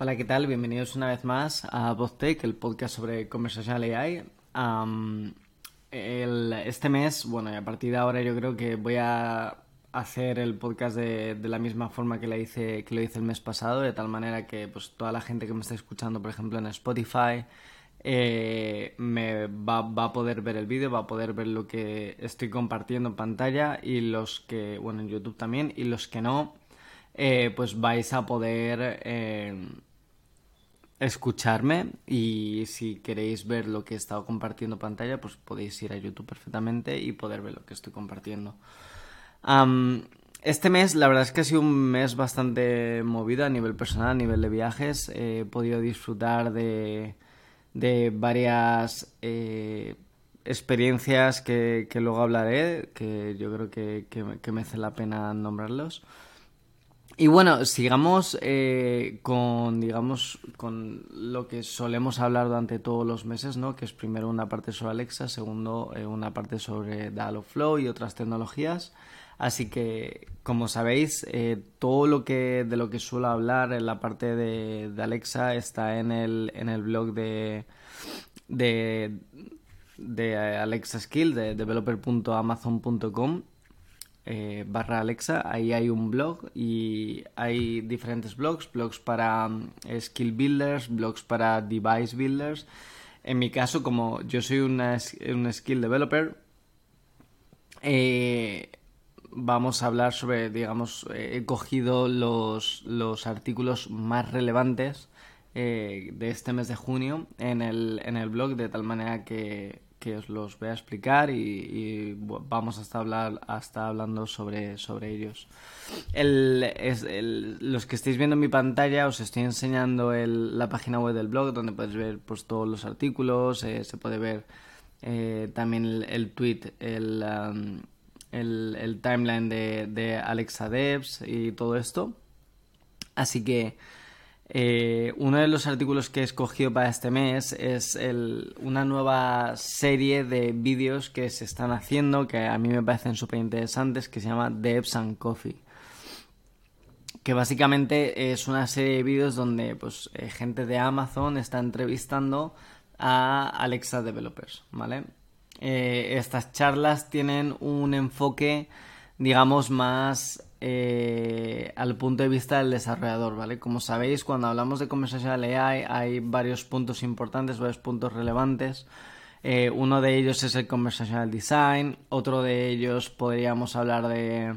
Hola, ¿qué tal? Bienvenidos una vez más a VozTech, el podcast sobre Conversational AI. este mes, bueno, y a partir de ahora yo creo que voy a hacer el podcast de, la misma forma que, la hice, que lo hice el mes pasado, de tal manera que pues toda la gente que me está escuchando, por ejemplo, en Spotify, eh, me va, a poder ver el vídeo, va a poder ver lo que estoy compartiendo en pantalla y los que, bueno, en YouTube también, y los que no, eh, pues vais a poder eh, escucharme y si queréis ver lo que he estado compartiendo en pantalla, pues podéis ir a YouTube perfectamente y poder ver lo que estoy compartiendo. este mes, la verdad es que ha sido un mes bastante movido a nivel personal, a nivel de viajes. he podido disfrutar de, de varias eh, experiencias que, luego hablaré, que yo creo que merece la pena nombrarlos. Y bueno, sigamos eh, con, digamos, con lo que solemos hablar durante todos los meses, ¿no? Que es primero una parte sobre Alexa, segundo eh, una parte sobre Dialogflow y otras tecnologías. Así que, como sabéis, eh, todo lo que de lo que suelo hablar en la parte de, Alexa está en el, en el blog de, de, de Alexa Skill, de developer.amazon.com eh, barra Alexa, ahí hay un blog y hay diferentes blogs, blogs para mm, skill builders, blogs para device builders. En mi caso, como yo soy una, un skill developer, eh, vamos a hablar sobre, digamos, he cogido los, los artículos más relevantes eh, de este mes de junio en el, en el blog, de tal manera que que os los voy a explicar y, vamos hasta hablar hasta hablando sobre, ellos. los que estáis viendo en mi pantalla os estoy enseñando la página web del blog donde podéis ver pues, todos los artículos, eh, se puede ver eh, también el, tweet, um, el, el, timeline de, de Alexa Devs y todo esto. Así que eh, uno de los artículos que he escogido para este mes es una nueva serie de vídeos que se están haciendo que a mí me parecen súper interesantes que se llama Devs and Coffee. Que básicamente es una serie de vídeos donde pues, eh, gente de Amazon está entrevistando a Alexa Developers, ¿vale? Eh, estas charlas tienen un enfoque, digamos, más eh, al punto de vista del desarrollador, ¿vale? Como sabéis, cuando hablamos de conversational AI hay varios puntos importantes, varios puntos relevantes. Eh, uno de ellos es el conversational design, otro de ellos podríamos hablar de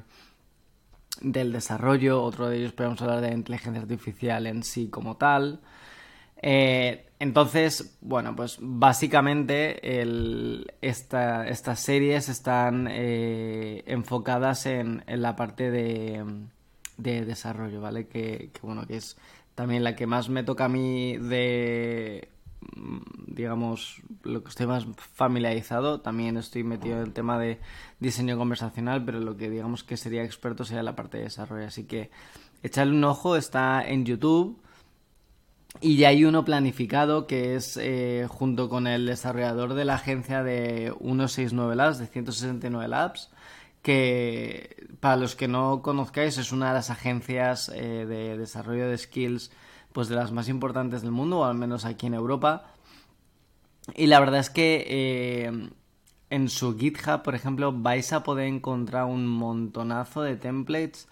del desarrollo, otro de ellos podríamos hablar de inteligencia artificial en sí como tal. Eh, entonces, bueno, pues básicamente estas series están eh, enfocadas en, la parte de, desarrollo, ¿vale? Que, bueno, que es también la que más me toca a mí de, digamos, lo que estoy más familiarizado. También estoy metido en el tema de diseño conversacional, pero lo que digamos que sería experto sería la parte de desarrollo. Así que echarle un ojo, está en YouTube y ya hay uno planificado que es eh, junto con el desarrollador de la agencia de 169 Labs, de 169 Labs, que para los que no conozcáis es una de las agencias eh, de desarrollo de skills pues de las más importantes del mundo, o al menos aquí en Europa. Y la verdad es que eh, en su GitHub, por ejemplo, vais a poder encontrar un montonazo de templates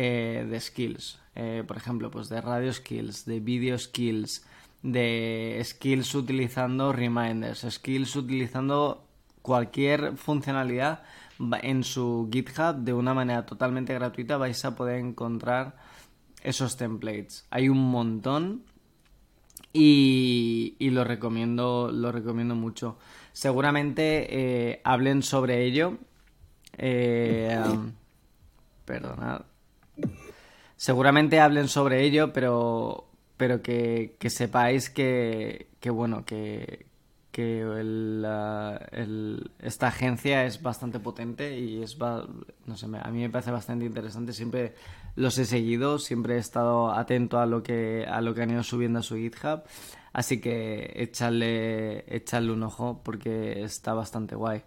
de skills. Eh, por ejemplo, pues de radio skills, de video skills, de skills utilizando reminders, skills utilizando cualquier funcionalidad en su GitHub de una manera totalmente gratuita vais a poder encontrar esos templates. Hay un montón y, lo recomiendo, lo recomiendo mucho. Seguramente eh, hablen sobre ello. Eh, perdonad seguramente hablen sobre ello, pero, pero que, sepáis que, que bueno, que, que esta agencia es bastante potente y es, no sé, a mí me parece bastante interesante. Siempre los he seguido, siempre he estado atento a lo que, a lo que han ido subiendo a su GitHub. Así que echarle, echarle un ojo porque está bastante guay.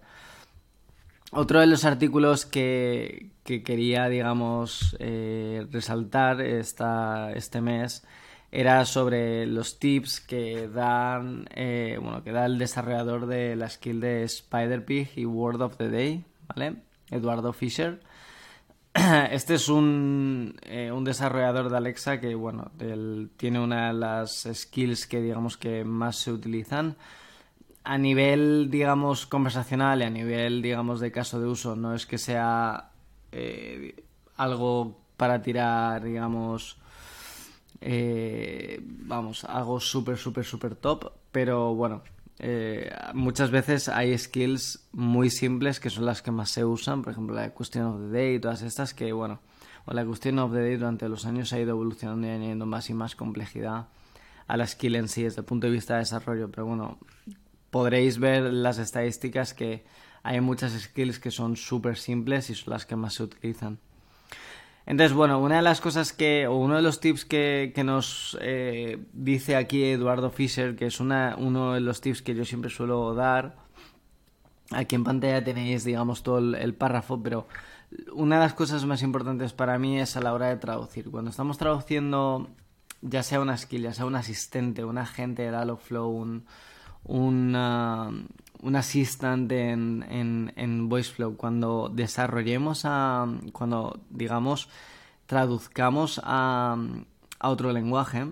Otro de los artículos que, quería, digamos, eh, resaltar esta, este mes era sobre los tips que dan eh, bueno que da el desarrollador de la skill de Spider Pig y Word of the Day vale Eduardo Fisher este es un, eh, un desarrollador de Alexa que bueno tiene una de las skills que digamos que más se utilizan a nivel digamos conversacional y a nivel digamos de caso de uso no es que sea eh, algo para tirar digamos eh, vamos, algo súper, súper, súper top, pero bueno, eh, muchas veces hay skills muy simples que son las que más se usan, por ejemplo la Question of the Day y todas estas que, bueno, o la Question of the Day durante los años ha ido evolucionando y añadiendo más y más complejidad a la skill en sí desde el punto de vista de desarrollo, pero bueno, podréis ver las estadísticas que hay muchas skills que son súper simples y son las que más se utilizan. Entonces, bueno, una de las cosas que, o uno de los tips que, nos eh, dice aquí Eduardo Fischer, que es una, uno de los tips que yo siempre suelo dar, aquí en pantalla tenéis, digamos, todo el, párrafo, pero una de las cosas más importantes para mí es a la hora de traducir. Cuando estamos traduciendo, ya sea una skill, ya sea un asistente, un agente de Dialogflow, un, un, assistant en, en, en VoiceFlow, cuando desarrollemos a, cuando digamos traduzcamos a, a otro lenguaje,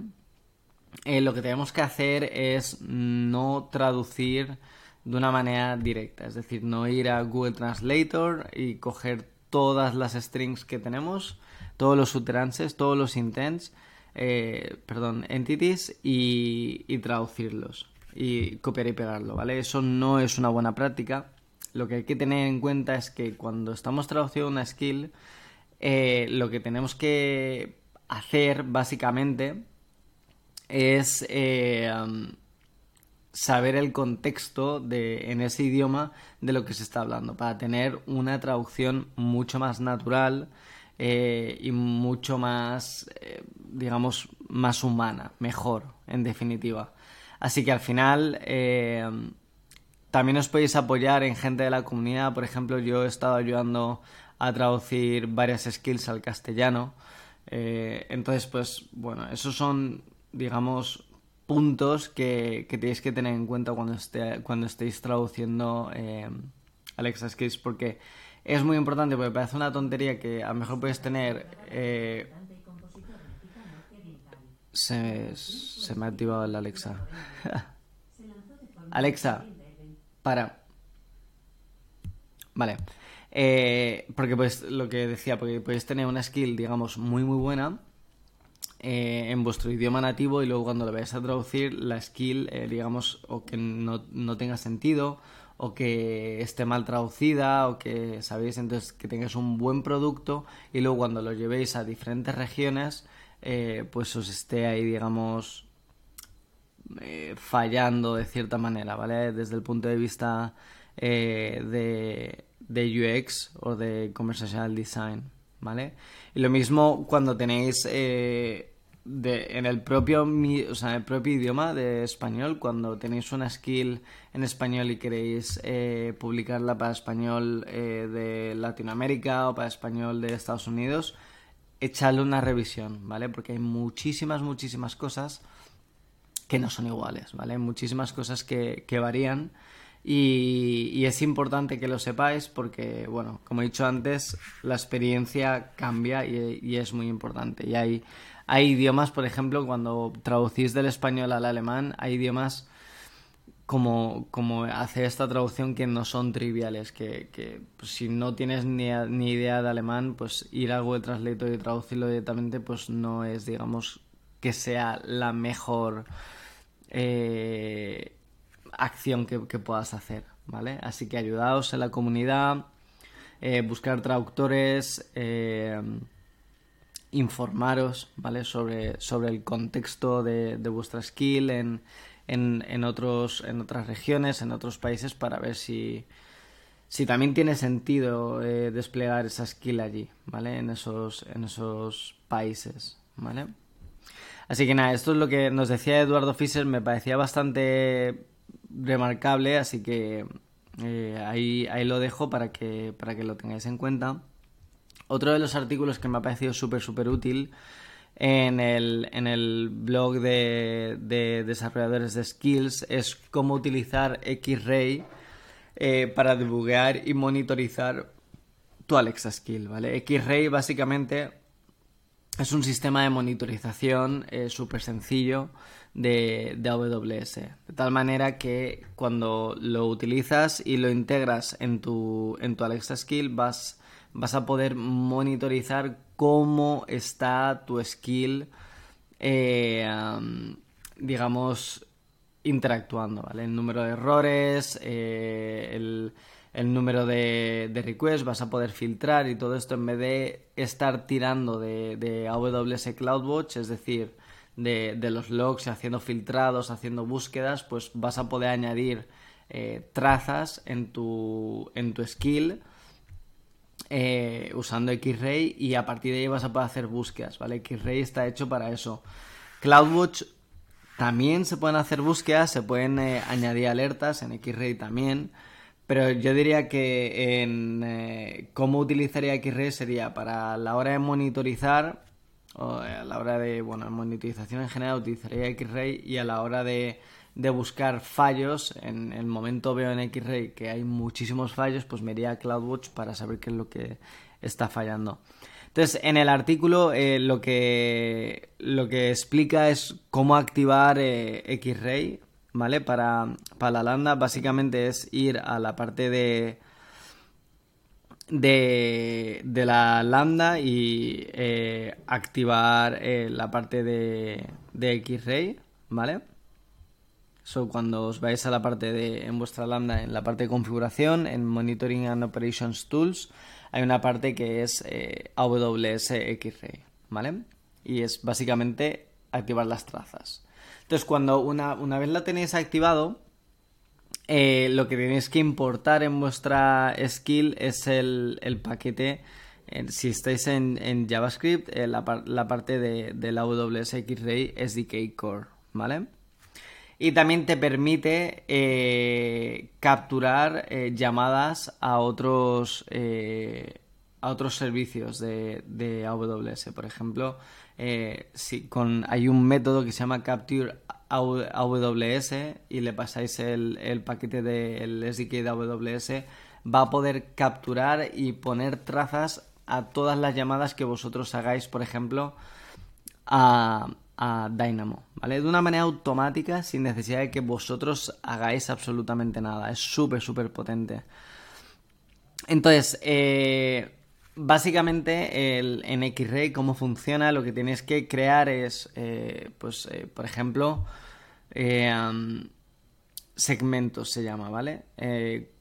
eh, lo que tenemos que hacer es no traducir de una manera directa, es decir, no ir a Google Translator y coger todas las strings que tenemos, todos los utterances, todos los intents, eh, perdón, entities y, y traducirlos y copiar y pegarlo, ¿vale? Eso no es una buena práctica. Lo que hay que tener en cuenta es que cuando estamos traduciendo una skill, eh, lo que tenemos que hacer básicamente es eh, saber el contexto de, en ese idioma de lo que se está hablando para tener una traducción mucho más natural eh, y mucho más, digamos, más humana, mejor, en definitiva. Así que al final eh, también os podéis apoyar en gente de la comunidad. Por ejemplo, yo he estado ayudando a traducir varias skills al castellano. Eh, entonces, pues bueno, esos son, digamos, puntos que, tenéis que tener en cuenta cuando, esté, cuando estéis traduciendo eh, Alexa Skills porque es muy importante porque parece una tontería que a lo mejor puedes tener se, se me ha activado el Alexa. Alexa, para. Vale. Eh, porque pues lo que decía, porque podéis tener una skill, digamos, muy muy buena eh, en vuestro idioma nativo y luego cuando lo vayáis a traducir, la skill, eh, digamos, o que no, no, tenga sentido, o que esté mal traducida, o que, ¿sabéis? Entonces, que tengáis un buen producto y luego cuando lo llevéis a diferentes regiones, eh, pues os esté ahí, digamos, eh, fallando de cierta manera, ¿vale? Desde el punto de vista eh, de, de, UX o de Conversational Design, ¿vale? Y lo mismo cuando tenéis de, en el propio, o sea, en el propio idioma de español, cuando tenéis una skill en español y queréis publicarla para español de Latinoamérica o para español de Estados Unidos, echarle una revisión, ¿vale? Porque hay muchísimas, muchísimas cosas que no son iguales, ¿vale? Muchísimas cosas que, varían y, es importante que lo sepáis porque, bueno, como he dicho antes, la experiencia cambia y, es muy importante. Y hay, hay idiomas, por ejemplo, cuando traducís del español al alemán, hay idiomas como, como hacer esta traducción que no son triviales, que, que pues, si no tienes ni, ni, idea de alemán, pues ir a Google Translator y traducirlo directamente, pues no es, digamos, que sea la mejor eh, acción que, puedas hacer, ¿vale? Así que ayudaos en la comunidad, eh, buscar traductores, eh, informaros, ¿vale? Sobre, sobre el contexto de, de vuestra skill en en, en, otros, en otras regiones, en otros países, para ver si, si también tiene sentido eh, desplegar esa skill allí, ¿vale? En esos, en esos países, ¿vale? Así que nada, esto es lo que nos decía Eduardo Fischer, me parecía bastante remarcable, así que eh, ahí, ahí lo dejo para que, para que lo tengáis en cuenta. Otro de los artículos que me ha parecido súper, súper útil en el, en el blog de, de, desarrolladores de skills es cómo utilizar Xray eh, para debuguear y monitorizar tu Alexa Skill, ¿vale? Xray básicamente es un sistema de monitorización eh, súper sencillo de, de, AWS. De tal manera que cuando lo utilizas y lo integras en tu, en tu Alexa Skill vas, vas a poder monitorizar cómo está tu skill, eh, digamos, interactuando, ¿vale? El número de errores, eh, el, número de, requests, vas a poder filtrar y todo esto en vez de estar tirando de, de AWS CloudWatch, es decir, de, los logs, haciendo filtrados, haciendo búsquedas, pues vas a poder añadir eh, trazas en tu, en tu skill eh, usando Xray y a partir de ahí vas a poder hacer búsquedas, ¿vale? Xray está hecho para eso. CloudWatch también se pueden hacer búsquedas, se pueden eh, añadir alertas en Xray también, pero yo diría que eh, cómo utilizaría Xray sería para la hora de monitorizar, o a la hora de, bueno, monitorización en general utilizaría Xray y a la hora de de buscar fallos, en el momento veo en Xray que hay muchísimos fallos, pues me iría a CloudWatch para saber qué es lo que está fallando. Entonces, en el artículo eh, lo, que, lo que explica es cómo activar eh, Xray, ¿vale? Para, para la lambda, básicamente es ir a la parte de, de, de la lambda y eh, activar la parte de, de Xray, ¿vale? So, cuando os vais a la parte de, en vuestra lambda, en la parte de configuración, en Monitoring and Operations Tools, hay una parte que es eh, AWS Xray, ¿vale? Y es básicamente activar las trazas. Entonces, cuando una, vez la tenéis activado, eh, lo que tenéis que importar en vuestra skill es el, paquete. Eh, si estáis en, JavaScript, la, la, parte de, del AWS Xray SDK Core, ¿vale? Y también te permite eh, capturar eh, llamadas a otros eh, a otros servicios de, AWS por ejemplo si con hay un método que se llama capture AWS y le pasáis el, el paquete del SDK de AWS va a poder capturar y poner trazas a todas las llamadas que vosotros hagáis por ejemplo a, a Dynamo, ¿vale? De una manera automática, sin necesidad de que vosotros hagáis absolutamente nada. Es súper, súper potente. Entonces, eh, básicamente en Xray, cómo funciona, lo que tienes que crear es, eh, pues, eh, por ejemplo, segmentos se llama, ¿vale?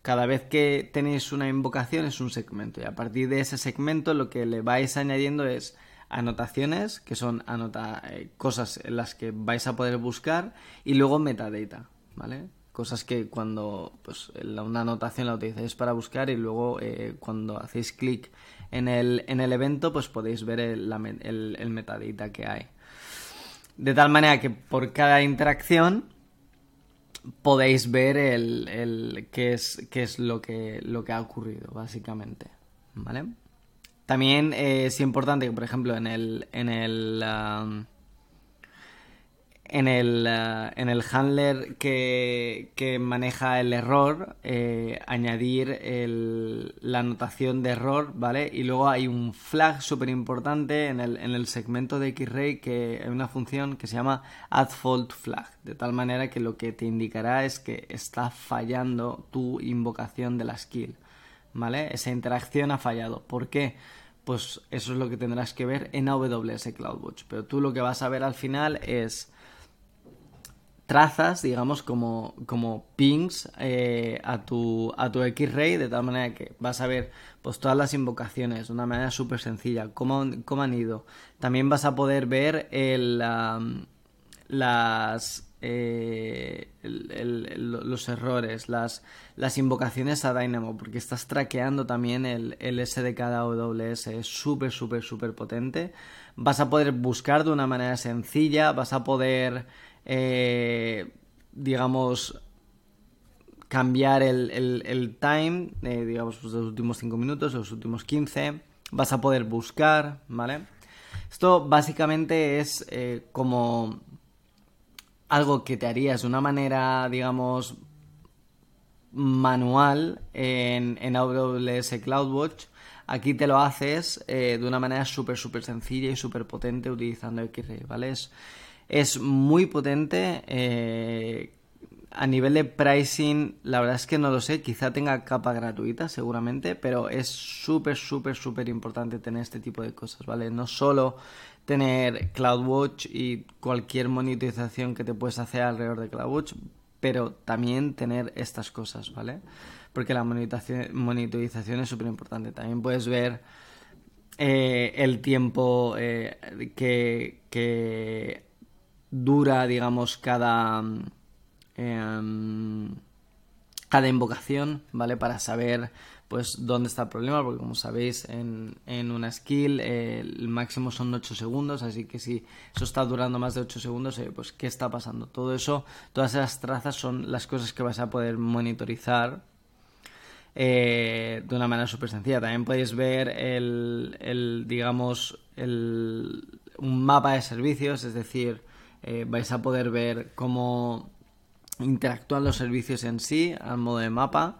cada vez que tenéis una invocación es un segmento y a partir de ese segmento lo que le vais añadiendo es anotaciones, que son anota eh, cosas en las que vais a poder buscar, y luego metadata, ¿vale? Cosas que cuando pues, una anotación la utilizáis para buscar y luego eh, cuando hacéis clic en el, en el evento, pues podéis ver el, el, metadata que hay. De tal manera que por cada interacción podéis ver el, el qué es, qué es lo, que, lo que ha ocurrido, básicamente. ¿Vale? También eh, es importante que, por ejemplo, en el. En el. Um, en el, uh, en el handler que, que, maneja el error, eh, añadir la anotación de error, ¿vale? Y luego hay un flag súper importante en el, en el segmento de Xray que hay una función que se llama add fault flag, de tal manera que lo que te indicará es que está fallando tu invocación de la skill. ¿Vale? Esa interacción ha fallado. ¿Por qué? Pues eso es lo que tendrás que ver en AWS CloudWatch. Pero tú lo que vas a ver al final es trazas, digamos, como, como pings eh, a tu, a tu Xray, de tal manera que vas a ver pues todas las invocaciones de una manera súper sencilla, cómo, cómo, han ido. También vas a poder ver el, las eh, los errores, las, invocaciones a Dynamo, porque estás traqueando también el, el SDK AWS, es súper, súper, súper potente. Vas a poder buscar de una manera sencilla, vas a poder, eh, digamos, cambiar el, time, digamos, pues, los últimos 5 minutos, los últimos 15. Vas a poder buscar, ¿vale? Esto básicamente es eh, como algo que te harías de una manera, digamos, manual en, en AWS CloudWatch. Aquí te lo haces eh, de una manera súper, súper sencilla y súper potente utilizando Xray, ¿vale? Es, muy potente. Eh, a nivel de pricing, la verdad es que no lo sé, quizá tenga capa gratuita seguramente, pero es súper, súper, súper importante tener este tipo de cosas, ¿vale? No solo tener CloudWatch y cualquier monitorización que te puedes hacer alrededor de CloudWatch, pero también tener estas cosas, ¿vale? Porque la monitorización, es súper importante. También puedes ver eh, el tiempo eh, que, que, dura, digamos, cada Em, cada invocación, ¿vale? Para saber pues dónde está el problema, porque como sabéis en, en una skill eh, el máximo son 8 segundos, así que si eso está durando más de 8 segundos, eh, pues qué está pasando. Todo eso, todas esas trazas son las cosas que vas a poder monitorizar eh, de una manera súper sencilla. También podéis ver el, el digamos, el, un mapa de servicios, es decir, vais a poder ver cómo interactúan los servicios en sí al modo de mapa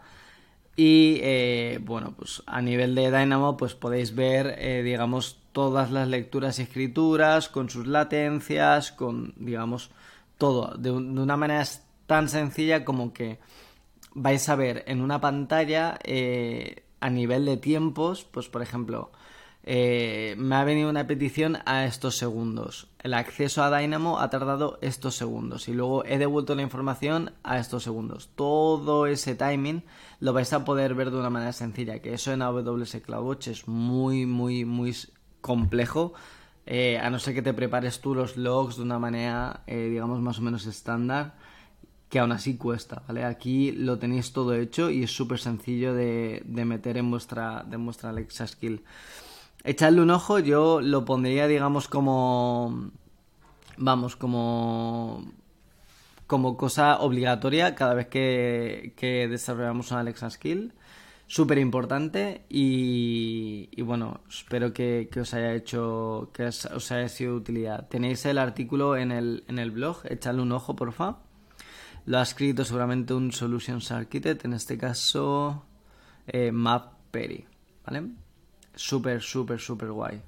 y eh, bueno pues a nivel de Dynamo pues podéis ver eh, digamos todas las lecturas y escrituras con sus latencias con digamos todo. De, una manera tan sencilla como que vais a ver en una pantalla eh, a nivel de tiempos pues por ejemplo eh, me ha venido una petición a estos segundos. El acceso a Dynamo ha tardado estos segundos y luego he devuelto la información a estos segundos. Todo ese timing lo vais a poder ver de una manera sencilla, que eso en AWS CloudWatch es muy, muy, muy complejo. Eh, a no ser que te prepares tú los logs de una manera, eh, digamos, más o menos estándar, que aún así cuesta, ¿vale? Aquí lo tenéis todo hecho y es súper sencillo de, meter en vuestra, de vuestra Alexa Skill echarle un ojo, yo lo pondría, digamos, como. Vamos, como. Como cosa obligatoria cada vez que, que desarrollamos una Alexa Skill. Súper importante y, y, bueno, espero que, que, os haya hecho, que os, haya sido de utilidad. Tenéis el artículo en el, en el blog, echadle un ojo, porfa. Lo ha escrito seguramente un Solutions Architect, en este caso eh, Map Perry, ¿vale? Súper, súper, súper guay.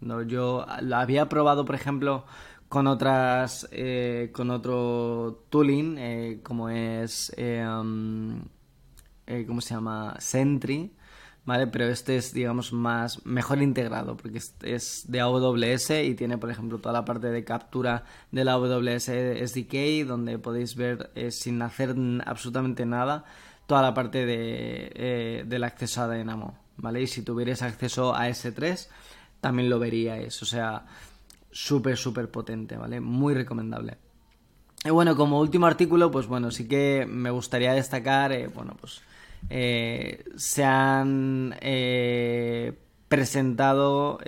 No, yo la había probado, por ejemplo, con otras, eh, con otro tooling, eh, como es, eh, um, ¿cómo se llama? Sentry, ¿vale? Pero este es, digamos, más, mejor integrado, porque es, de AWS y tiene, por ejemplo, toda la parte de captura de la AWS SDK, donde podéis ver, sin hacer absolutamente nada, toda la parte de, del acceso a Dynamo. ¿Vale? Y si tuvierais acceso a S3, también lo veríais, o sea, súper, súper potente, ¿vale? Muy recomendable. Y bueno, como último artículo, pues bueno, sí que me gustaría destacar, eh, bueno, pues eh, se han eh, presentado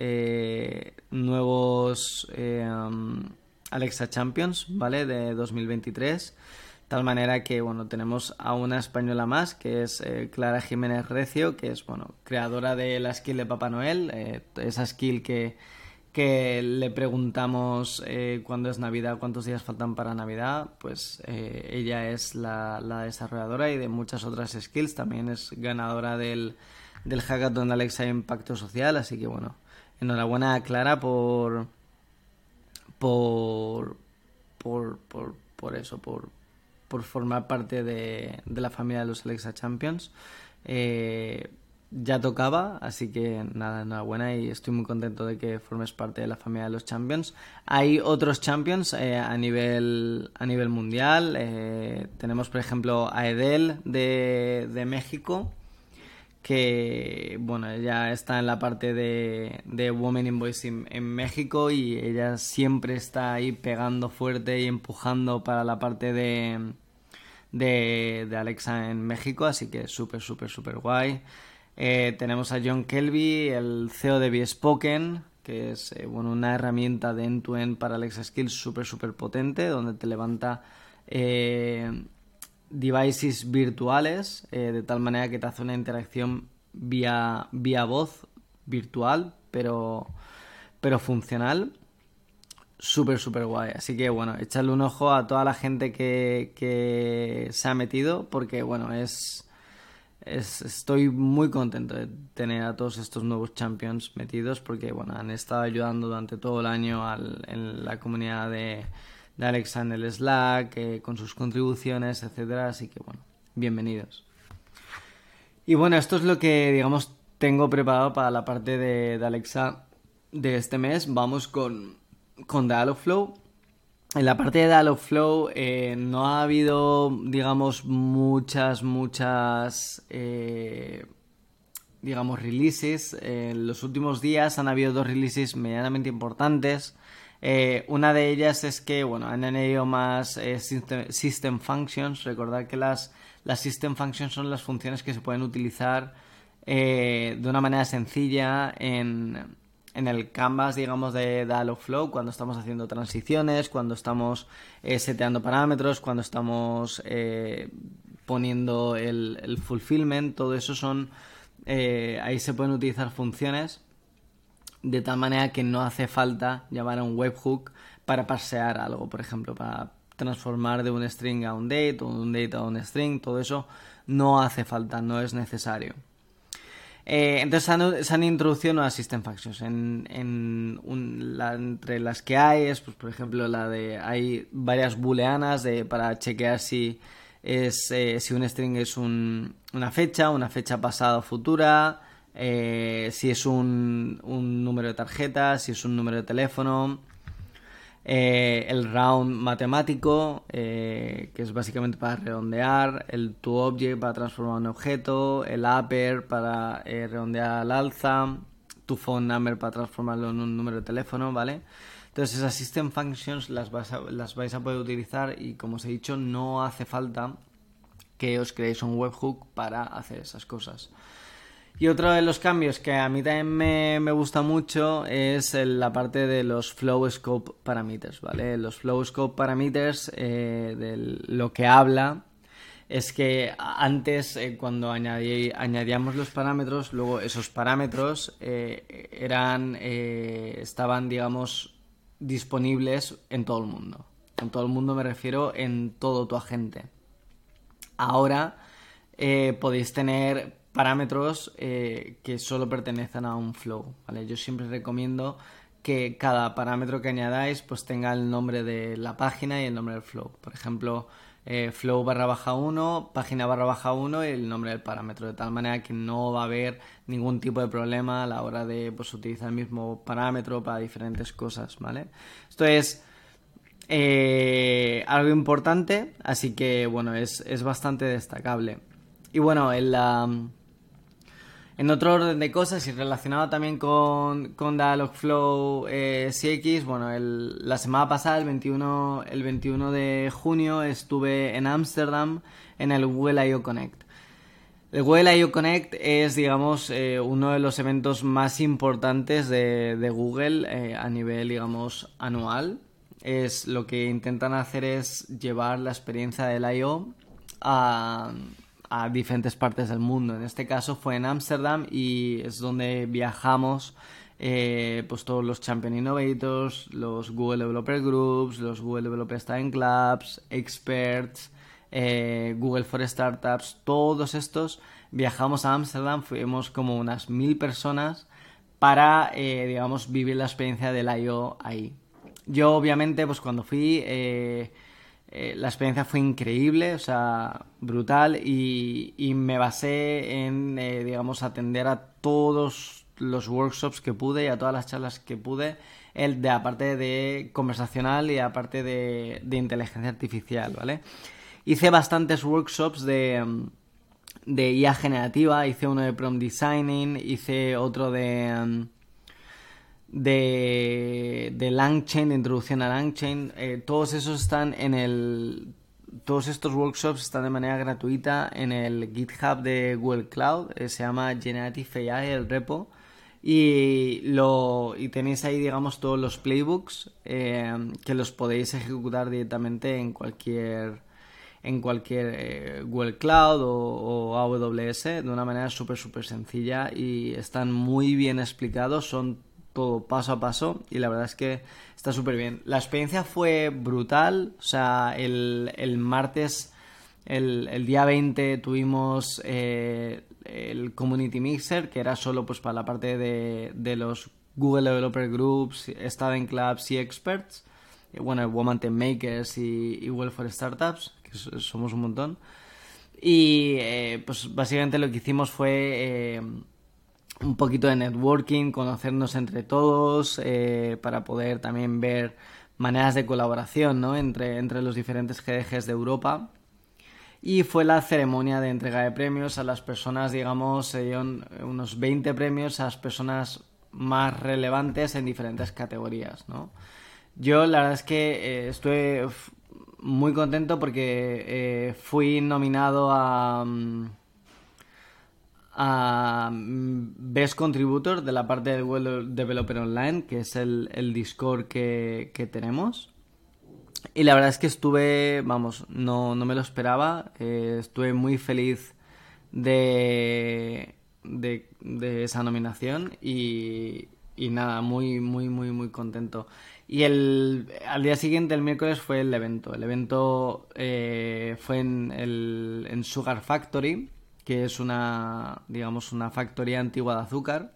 nuevos Alexa Champions, ¿vale? De 2023 tal manera que bueno tenemos a una española más que es eh, Clara Jiménez Recio que es bueno creadora de la skill de Papá Noel eh, esa skill que, que le preguntamos eh, cuándo es Navidad cuántos días faltan para Navidad pues ella es la, la, desarrolladora y de muchas otras skills. También es ganadora del del hackathon de Alexa Impacto Social. Así que bueno enhorabuena a Clara por por por, por, por eso, por, por formar parte de, la familia de los Alexa Champions. Eh, ya tocaba, así que nada, enhorabuena y estoy muy contento de que formes parte de la familia de los Champions. Hay otros Champions eh, a, nivel, a nivel mundial. Eh, tenemos, por ejemplo, a Edel de, de México que bueno, ella está en la parte de, de Women in Voice en, México y ella siempre está ahí pegando fuerte y empujando para la parte de, de, Alexa en México, así que súper, súper, súper guay. Eh, tenemos a John Kelby, el CEO de Bespoken, que es eh, bueno, una herramienta de end-to-end para Alexa Skills súper, súper potente, donde te levanta eh, devices virtuales eh, de tal manera que te hace una interacción vía, vía voz virtual, pero, pero funcional. Súper, súper guay. Así que bueno, echarle un ojo a toda la gente que, que se ha metido porque bueno, es estoy muy contento de tener a todos estos nuevos champions metidos porque bueno, han estado ayudando durante todo el año en la comunidad de, de Alexa en el Slack, eh, con sus contribuciones, etcétera. Así que bueno, bienvenidos. Y bueno, esto es lo que digamos tengo preparado para la parte de, Alexa de este mes. Vamos con, con Dialogflow. En la parte de Dialogflow eh, no ha habido, digamos, muchas, muchas, eh, digamos, releases. En los últimos días han habido dos releases medianamente importantes. Eh, una de ellas es que, bueno, han añadido más system, functions. Recordad que las, las system functions son las funciones que se pueden utilizar de una manera sencilla en, en el canvas, digamos, de Dialogflow, cuando estamos haciendo transiciones, cuando estamos eh, seteando parámetros, cuando estamos eh, poniendo el, fulfillment, todo eso son... Eh, ahí se pueden utilizar funciones de tal manera que no hace falta llamar a un webhook para pasear algo, por ejemplo, para transformar de un string a un date o un date a un string, todo eso no hace falta, no es necesario. Eh, entonces se han, introducido nuevas system functions. En, entre las que hay es, pues, por ejemplo, la de hay varias booleanas de, para chequear si es eh, si un string es una fecha, una fecha pasada o futura, eh, si es un, un número de tarjeta, si es un número de teléfono. Eh, el round matemático, eh, que es básicamente para redondear, el toObject para transformar un objeto, el upper para redondear al alza, tu phone number para transformarlo en un número de teléfono, ¿vale? Entonces esas system functions las vais a poder utilizar y como os he dicho no hace falta que os creéis un webhook para hacer esas cosas. Y otro de los cambios que a mí también me, gusta mucho es la parte de los Flow Scope Parameters, ¿vale? Los Flow Scope Parameters, eh, de lo que habla es que antes, eh, cuando añadíamos los parámetros, luego esos parámetros eh, eran, estaban, digamos, disponibles en todo el mundo. En todo el mundo me refiero en todo tu agente. Ahora podéis tener parámetros eh, que solo pertenecen a un flow, ¿vale? Yo siempre recomiendo que cada parámetro que añadáis pues tenga el nombre de la página y el nombre del flow. Por ejemplo, eh, flow barra baja 1, página barra baja 1 y el nombre del parámetro, de tal manera que no va a haber ningún tipo de problema a la hora de pues, utilizar el mismo parámetro para diferentes cosas, ¿vale? Esto es eh, algo importante, así que bueno, es, es bastante destacable. Y bueno, el, en otro orden de cosas y relacionado también con, con Dialogflow eh, CX, bueno, la semana pasada, el 21, el 21 de junio, estuve en Ámsterdam en el Google I.O. Connect. El Google I.O. Connect es, digamos, eh, uno de los eventos más importantes de, de Google eh, a nivel, digamos, anual. Es lo que intentan hacer es llevar la experiencia del I.O. a a diferentes partes del mundo. En este caso fue en Ámsterdam y es donde viajamos eh, pues todos los Champion Innovators, los Google Developer Groups, los Google Developer Time Clubs, Experts, eh, Google for Startups, todos estos viajamos a Ámsterdam, fuimos como unas mil personas para, eh, digamos, vivir la experiencia del I.O. ahí. Yo obviamente, pues cuando fui eh, la experiencia fue increíble, o sea, brutal y, me basé en, eh, digamos, atender a todos los workshops que pude y a todas las charlas que pude, el de aparte de conversacional y aparte de, de inteligencia artificial, ¿vale? Hice bastantes workshops de, de IA generativa, hice uno de prompt designing, hice otro de de, de Langchain, de introducción a Langchain, eh, todos esos están en el... Todos estos workshops están de manera gratuita en el GitHub de Google Cloud, eh, se llama Generative AI, el repo, y, lo, y tenéis ahí, digamos, todos los playbooks eh, que los podéis ejecutar directamente en cualquier en cualquier Google Cloud o, o, AWS de una manera súper súper sencilla y están muy bien explicados son todo paso a paso y la verdad es que está súper bien. La experiencia fue brutal, o sea, el, el martes, el, el, día 20 tuvimos eh, el Community Mixer, que era solo pues para la parte de, de los Google Developer Groups, Student Clubs y Experts, bueno, Woman Makers y, y Well for Startups, que somos un montón. Y eh, pues básicamente lo que hicimos fue... Eh, un poquito de networking, conocernos entre todos, eh, para poder también ver maneras de colaboración ¿no? entre, entre los diferentes GDGs de Europa. Y fue la ceremonia de entrega de premios a las personas, digamos, unos 20 premios a las personas más relevantes en diferentes categorías, ¿no? Yo la verdad es que eh, estuve muy contento porque eh, fui nominado a... Mm, a mm, Best Contributor de la parte del Web Developer Online, que es el, Discord que, tenemos. Y la verdad es que estuve, vamos, no, no me lo esperaba. Eh, estuve muy feliz de, de, esa nominación y, y, nada, muy, muy, muy, muy contento. Y el, al día siguiente, el miércoles, fue el evento. El evento eh, fue en, el, en Sugar Factory que es una, digamos, una factoría antigua de azúcar.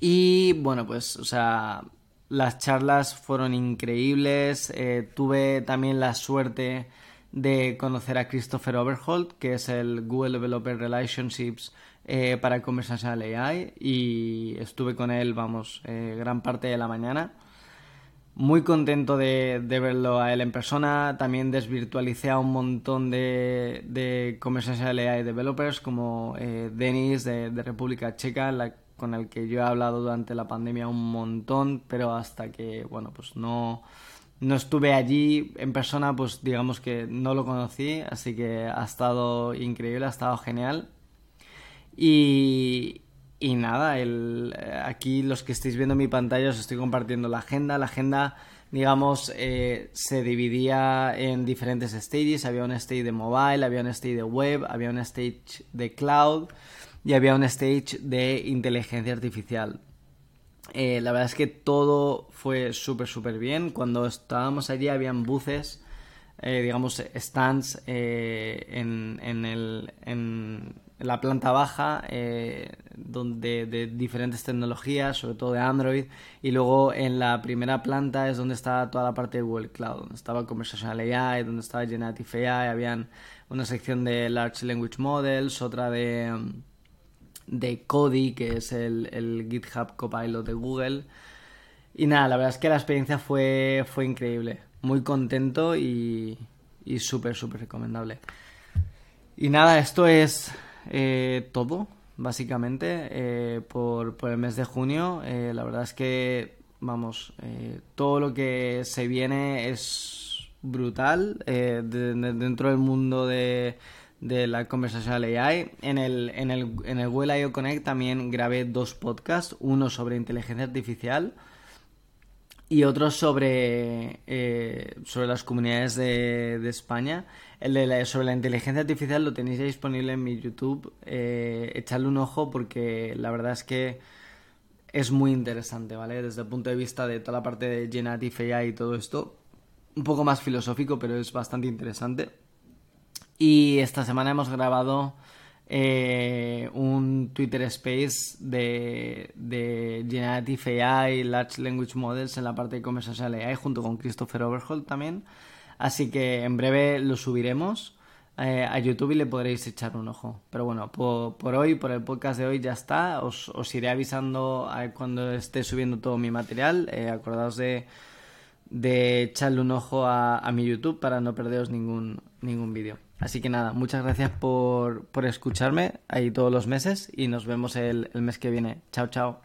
Y bueno, pues, o sea, las charlas fueron increíbles. Eh, tuve también la suerte de conocer a Christopher Overholt, que es el Google Developer Relationships eh, para Conversational AI, y estuve con él, vamos, eh, gran parte de la mañana muy contento de, verlo a él en persona. También desvirtualicé a un montón de, de conversational AI developers como eh, Denis de, República Checa, con el que yo he hablado durante la pandemia un montón, pero hasta que, bueno, pues no, no estuve allí en persona, pues digamos que no lo conocí, así que ha estado increíble, ha estado genial. Y, y nada, el, eh, aquí los que estáis viendo mi pantalla os estoy compartiendo la agenda. La agenda, digamos, eh, se dividía en diferentes stages. Había un stage de mobile, había un stage de web, había un stage de cloud y había un stage de inteligencia artificial. Eh, la verdad es que todo fue súper, súper bien. Cuando estábamos allí habían buses, digamos, stands en, en, el, en la planta baja eh, donde de diferentes tecnologías, sobre todo de Android, y luego en la primera planta es donde está toda la parte de Google Cloud, donde estaba Conversational AI, donde estaba Generative AI, habían una sección de Large Language Models, otra de, de Kodi, que es el, el GitHub Copilot de Google. Y nada, la verdad es que la experiencia fue, fue increíble. Muy contento y, y súper, súper recomendable. Y nada, esto es eh, todo, básicamente, eh, por, el mes de junio. Eh, la verdad es que, vamos, todo lo que se viene es brutal dentro del mundo de, de la conversación AI. En el, en el, en el Google I.O. Connect también grabé dos podcasts, uno sobre inteligencia artificial y otro sobre, sobre las comunidades de, de España el de sobre la inteligencia artificial lo tenéis ya disponible en mi YouTube. Eh, echadle un ojo porque la verdad es que es muy interesante, ¿vale? Desde el punto de vista de toda la parte de Generative AI y todo esto. Un poco más filosófico, pero es bastante interesante. Y esta semana hemos grabado eh, un Twitter Space de, Generative AI, Large Language Models en la parte de Conversational AI junto con Christopher Overholt también. Así que en breve lo subiremos eh, a YouTube y le podréis echar un ojo. Pero bueno, por, hoy, por el podcast de hoy ya está. Os, iré avisando cuando esté subiendo todo mi material. Eh, acordaos de, de echarle un ojo a, mi YouTube para no perderos ningún, ningún vídeo. Así que nada, muchas gracias por, por escucharme ahí todos los meses y nos vemos el, el mes que viene. Chao, chao.